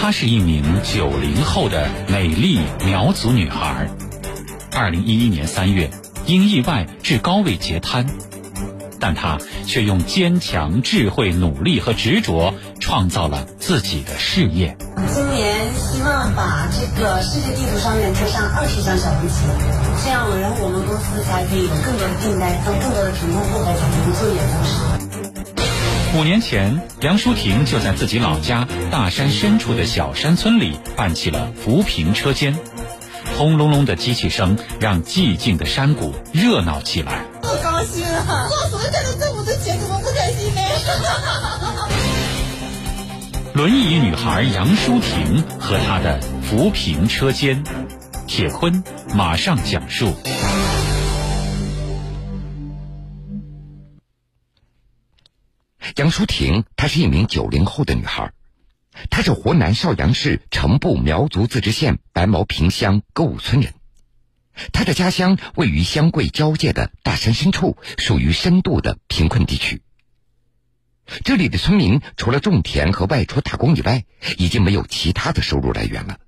她是一名九零后的美丽苗族女孩。二零一一年三月，因意外致高位截瘫，但她却用坚强、智慧、努力和执着，创造了自己的事业。今年希望把这个世界地图上面贴上二十张小红旗，这样，然后我们公司才可以有更多的订单，让更多的乘客获得能就业方式。五年前，杨淑婷就在自己老家大山深处的小山村里办起了扶贫车间，轰隆隆的机器声让寂静的山谷热闹起来。好高兴啊！做所有的政府的钱，怎么不开心呢？轮椅女孩杨淑婷和她的扶贫车间，铁坤马上讲述。杨淑婷，她是一名九零后的女孩，她是湖南邵阳市城步苗族自治县白毛坪乡歌舞村人。她的家乡位于湘桂交界的大山深处，属于深度的贫困地区。这里的村民除了种田和外出打工以外，已经没有其他的收入来源了。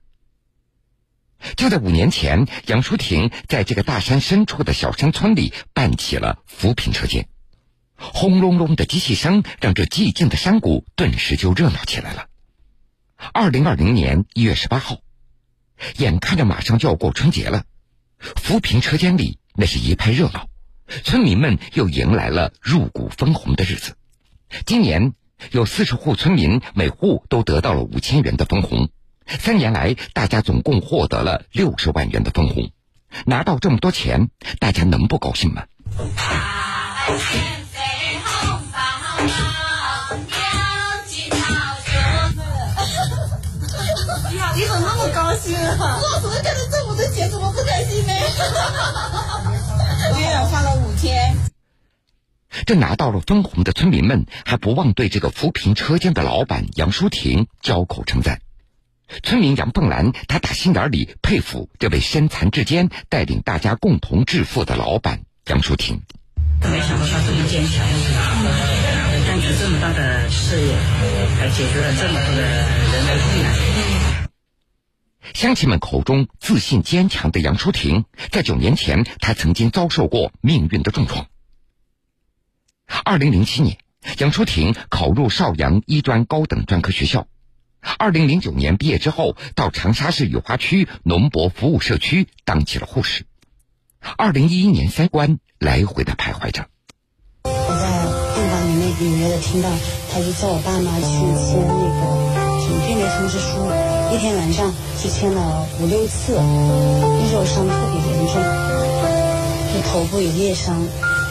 就在五年前，杨淑婷在这个大山深处的小山村里办起了扶贫车间。轰隆隆的机器声让这寂静的山谷顿时就热闹起来了。二零二零年一月十八号，眼看着马上就要过春节了，扶贫车间里那是一派热闹，村民们又迎来了入股分红的日子。今年有四十户村民，每户都得到了五千元的分红。三年来，大家总共获得了六十万元的分红。拿到这么多钱，大家能不高兴吗？你怎么那么高兴啊？我怎么看到政府的钱怎么不开心呢？月发了五天。这拿到了分红的村民们还不忘对这个扶贫车间的老板杨淑婷交口称赞。村民杨凤兰，她打心眼里佩服这位身残志坚、带领大家共同致富的老板杨淑婷。没想到他这么坚强，这么大的事业，还解决了这么多的人的困难。乡亲们口中自信坚强的杨淑婷，在九年前，她曾经遭受过命运的重创。二零零七年，杨淑婷考入邵阳医专高等专科学校。二零零九年毕业之后，到长沙市雨花区农博服务社区当起了护士。二零一一年三关来回的徘徊着。隐约的听到，他就叫我爸妈去签那个停聘的通知书，一天晚上就签了五六次。那时候伤特别严重，就头部有裂伤，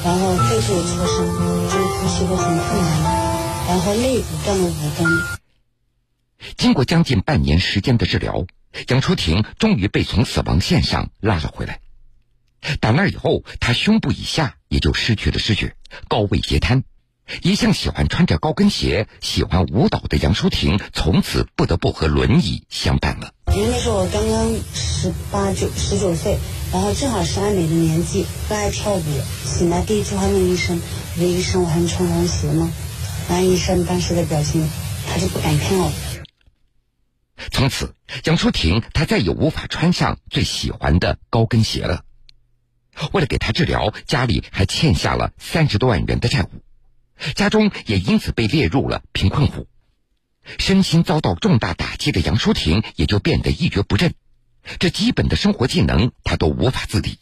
然后肺部有挫伤，就是呼吸都很困难，然后肋骨断了五根。经过将近半年时间的治疗，杨淑婷终于被从死亡线上拉了回来。打那以后，他胸部以下也就失去了知觉，高位截瘫。一向喜欢穿着高跟鞋、喜欢舞蹈的杨淑婷，从此不得不和轮椅相伴了。因为那时候我刚刚十八九、十九岁，然后正好是爱美的年纪，不爱跳舞。醒来第一句话问医生：“我说医生，我还能穿高跟鞋吗？”然后医生当时的表情，他就不敢看我。从此，杨淑婷她再也无法穿上最喜欢的高跟鞋了。为了给她治疗，家里还欠下了三十多万元的债务，家中也因此被列入了贫困户。身心遭到重大打击的杨淑婷也就变得一蹶不振，这基本的生活技能她都无法自理。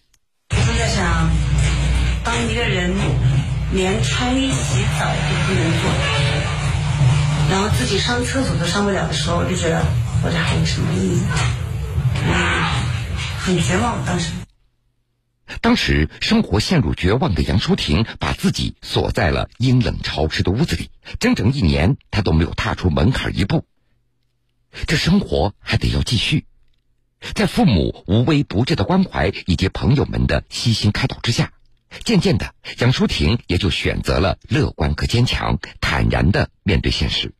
我就在想，当一个人连穿衣洗澡都不能做，然后自己上厕所都上不了的时候，我就觉得活着还有什么意义？嗯，很绝望，当时。当时生活陷入绝望的杨淑婷，把自己锁在了阴冷潮湿的屋子里，整整一年，她都没有踏出门槛一步。这生活还得要继续，在父母无微不至的关怀以及朋友们的悉心开导之下，渐渐的，杨淑婷也就选择了乐观和坚强，坦然的面对现实。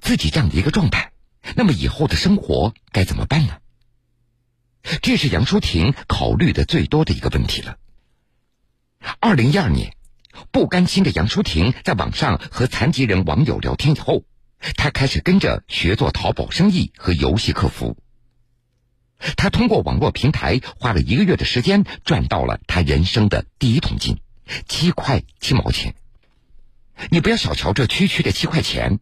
自己这样的一个状态，那么以后的生活该怎么办呢？这是杨淑婷考虑的最多的一个问题了。二零一二年，不甘心的杨淑婷在网上和残疾人网友聊天以后，她开始跟着学做淘宝生意和游戏客服。他通过网络平台花了一个月的时间，赚到了他人生的第一桶金，七块七毛钱。你不要小瞧这区区的七块钱，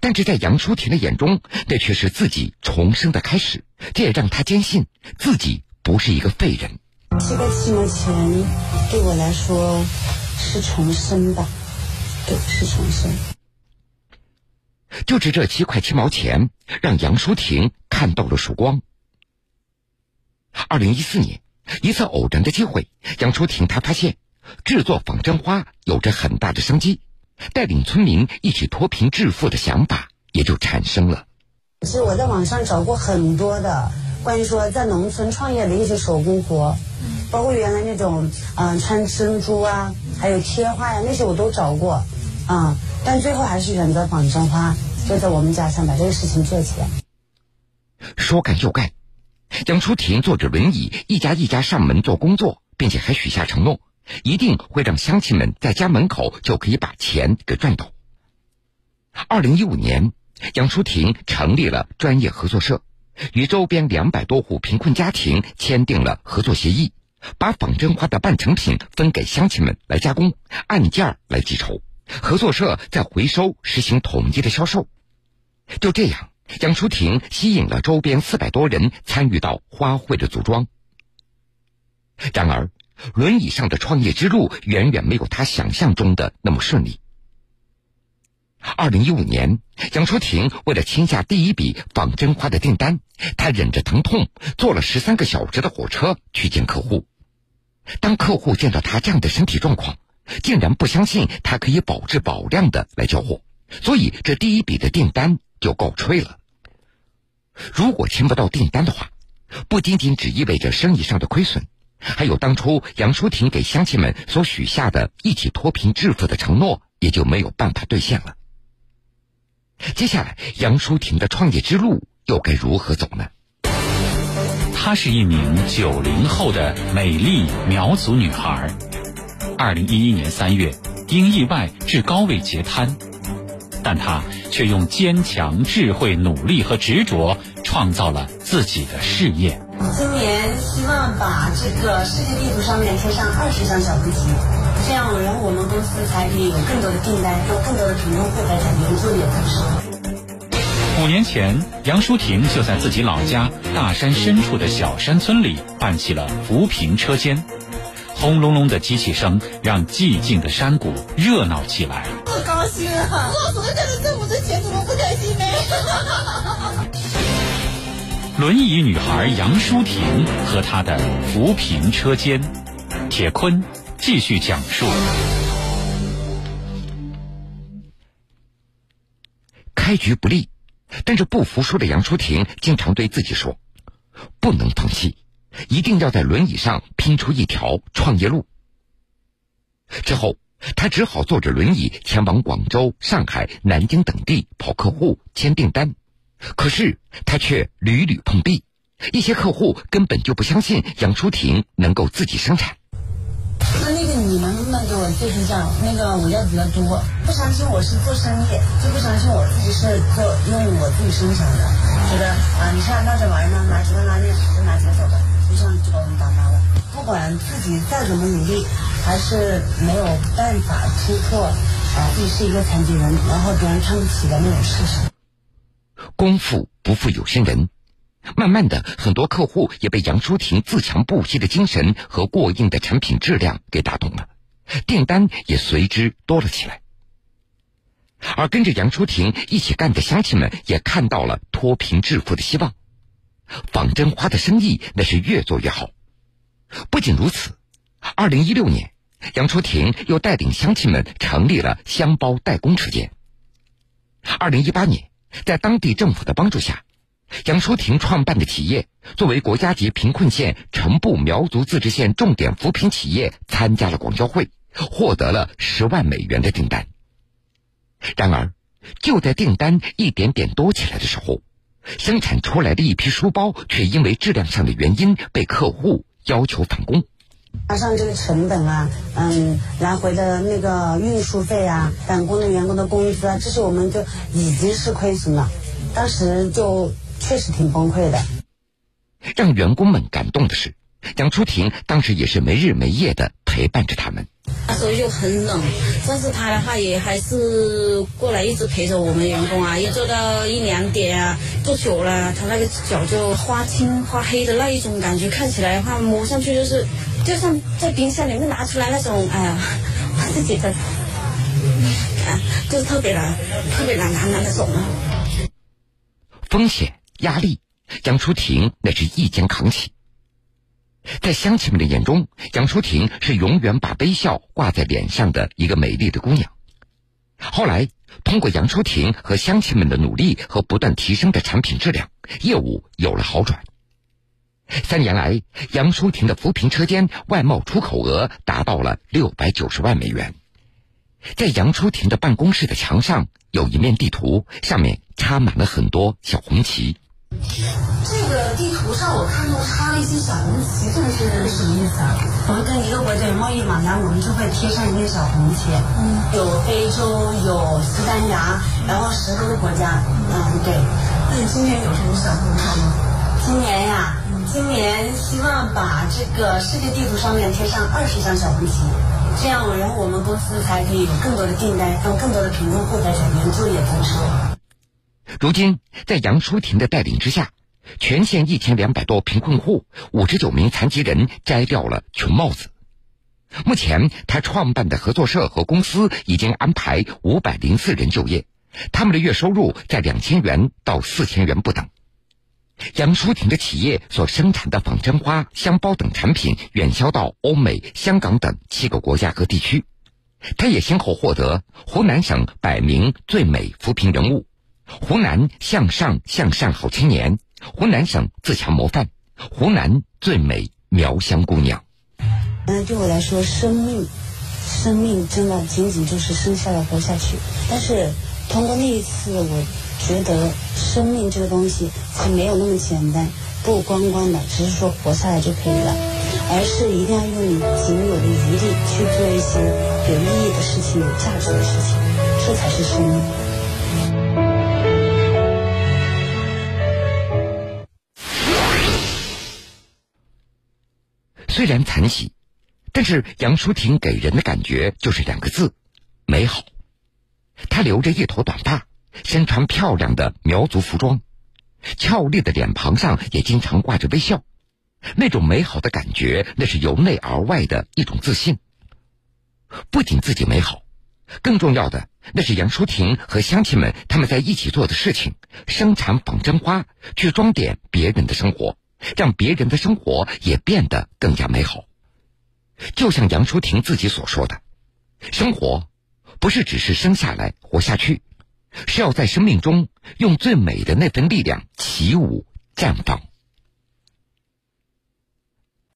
但是在杨淑婷的眼中，那却是自己重生的开始。这也让她坚信自己不是一个废人。七块七毛钱对我来说是重生吧？对，是重生。就是这七块七毛钱，让杨淑婷看到了曙光。二零一四年，一次偶然的机会，杨淑婷她发现制作仿真花有着很大的商机，带领村民一起脱贫致富的想法也就产生了。其实我在网上找过很多的关于说在农村创业的一些手工活，包括原来那种嗯穿珍珠啊，还有贴画呀那些我都找过，啊，但最后还是选择仿真花，就在我们家乡把这个事情做起来。说干就干。杨淑婷坐着轮椅，一家一家上门做工作，并且还许下承诺，一定会让乡亲们在家门口就可以把钱给赚到。二零一五年，杨淑婷成立了专业合作社，与周边两百多户贫困家庭签订了合作协议，把仿真花的半成品分给乡亲们来加工，按件来计酬，合作社再回收，实行统一的销售。就这样。杨淑婷吸引了周边四百多人参与到花卉的组装。然而，轮椅上的创业之路远远没有他想象中的那么顺利。二零一五年，杨淑婷为了签下第一笔仿真花的订单，她忍着疼痛坐了十三个小时的火车去见客户。当客户见到他这样的身体状况，竟然不相信他可以保质保量的来交货，所以这第一笔的订单就告吹了。如果签不到订单的话，不仅仅只意味着生意上的亏损，还有当初杨淑婷给乡亲们所许下的一起脱贫致富的承诺也就没有办法兑现了。接下来，杨淑婷的创业之路又该如何走呢？她是一名九零后的美丽苗族女孩，二零一一年三月因意外致高位截瘫。但她却用坚强、智慧、努力和执着，创造了自己的事业。今年希望把这个世界地图上面贴上二十张小飞机，这样，然后我们公司才可以有更多的订单，有更多的品用户来展现自己的故事。五年前，杨淑婷就在自己老家大山深处的小山村里办起了扶贫车间。轰隆隆的机器声让寂静的山谷热闹起来。不高兴啊！我所挣的这么多钱，怎么不开心呢？轮椅女孩杨淑婷和她的扶贫车间，铁坤继续讲述。开局不利，但是不服输的杨淑婷经常对自己说：“不能放弃。”一定要在轮椅上拼出一条创业路。之后，他只好坐着轮椅前往广州、上海、南京等地跑客户、签订单。可是他却屡屡碰壁，一些客户根本就不相信杨淑婷能够自己生产。那那个你能不能给我介绍一下？那个我要比较多，不相信我是做生意，就不相信我自己是做用我自己生产的。觉得啊，你看那这玩意儿呢，拿几个拉链就拿几个走的。就这样就把我们打发了。不管自己再怎么努力，还是没有办法突破啊自己是一个残疾人，然后别人看不起的那种事实。功夫不负有心人，慢慢的，很多客户也被杨淑婷自强不息的精神和过硬的产品质量给打动了，订单也随之多了起来。而跟着杨淑婷一起干的乡亲们也看到了脱贫致富的希望。仿真花的生意那是越做越好。不仅如此，二零一六年，杨淑婷又带领乡亲们成立了箱包代工车间。二零一八年，在当地政府的帮助下，杨淑婷创办的企业作为国家级贫困县城部苗族自治县重点扶贫企业，参加了广交会，获得了十万美元的订单。然而，就在订单一点点多起来的时候，生产出来的一批书包，却因为质量上的原因被客户要求返工。加上这个成本啊，嗯，来回的那个运输费啊，赶工的员工的工资啊，这是我们就已经是亏损了。当时就确实挺崩溃的。让员工们感动的是，杨初婷当时也是没日没夜的陪伴着他们。那时候又很冷，但是他的话也还是过来一直陪着我们员工啊，一做到一两点啊，做久了他那个脚就花青花黑的那一种感觉，看起来的话摸上去就是就像在冰箱里面拿出来那种，哎呀，我自己的，啊，就是特别难，特别难难难的种啊。风险压力，杨淑婷那是一肩扛起。在乡亲们的眼中，杨淑婷是永远把微笑挂在脸上的一个美丽的姑娘。后来，通过杨淑婷和乡亲们的努力和不断提升的产品质量，业务有了好转。三年来，杨淑婷的扶贫车间外贸出口额达到了六百九十万美元。在杨淑婷的办公室的墙上有一面地图，上面插满了很多小红旗。这个地图上我看到插了一些小红旗，这个是什么意思啊？我们跟一个国家有贸易往来，我们就会贴上一面小红旗。嗯，有非洲，有西班牙，然后十多个国家。嗯，对。那你今天有什么小目标吗？今年呀，今年希望把这个世界地图上面贴上二十张小红旗，这样然后我们公司才可以有更多的订单，让更多的贫困户在这边就业增收。如今，在杨淑婷的带领之下，全县一千两百多贫困户、五十九名残疾人摘掉了穷帽子。目前，他创办的合作社和公司已经安排五百零四人就业，他们的月收入在两千元到四千元不等。杨淑婷的企业所生产的仿真花、香包等产品远销到欧美、香港等七个国家和地区。她也先后获得湖南省百名最美扶贫人物。湖南向上向善好青年，湖南省自强模范，湖南最美苗乡姑娘。嗯，对我来说，生命，生命真的仅仅就是生下来活下去。但是通过那一次，我觉得生命这个东西是没有那么简单，不光光的只是说活下来就可以了，而是一定要用你仅有的余力去做一些有意义的事情、有价值的事情，这才是生命。虽然残疾，但是杨淑婷给人的感觉就是两个字：美好。她留着一头短发，身穿漂亮的苗族服装，俏丽的脸庞上也经常挂着微笑。那种美好的感觉，那是由内而外的一种自信。不仅自己美好，更重要的那是杨淑婷和乡亲们他们在一起做的事情：生产仿真花，去装点别人的生活。让别人的生活也变得更加美好。就像杨淑婷自己所说的：“生活不是只是生下来活下去，是要在生命中用最美的那份力量起舞绽放。”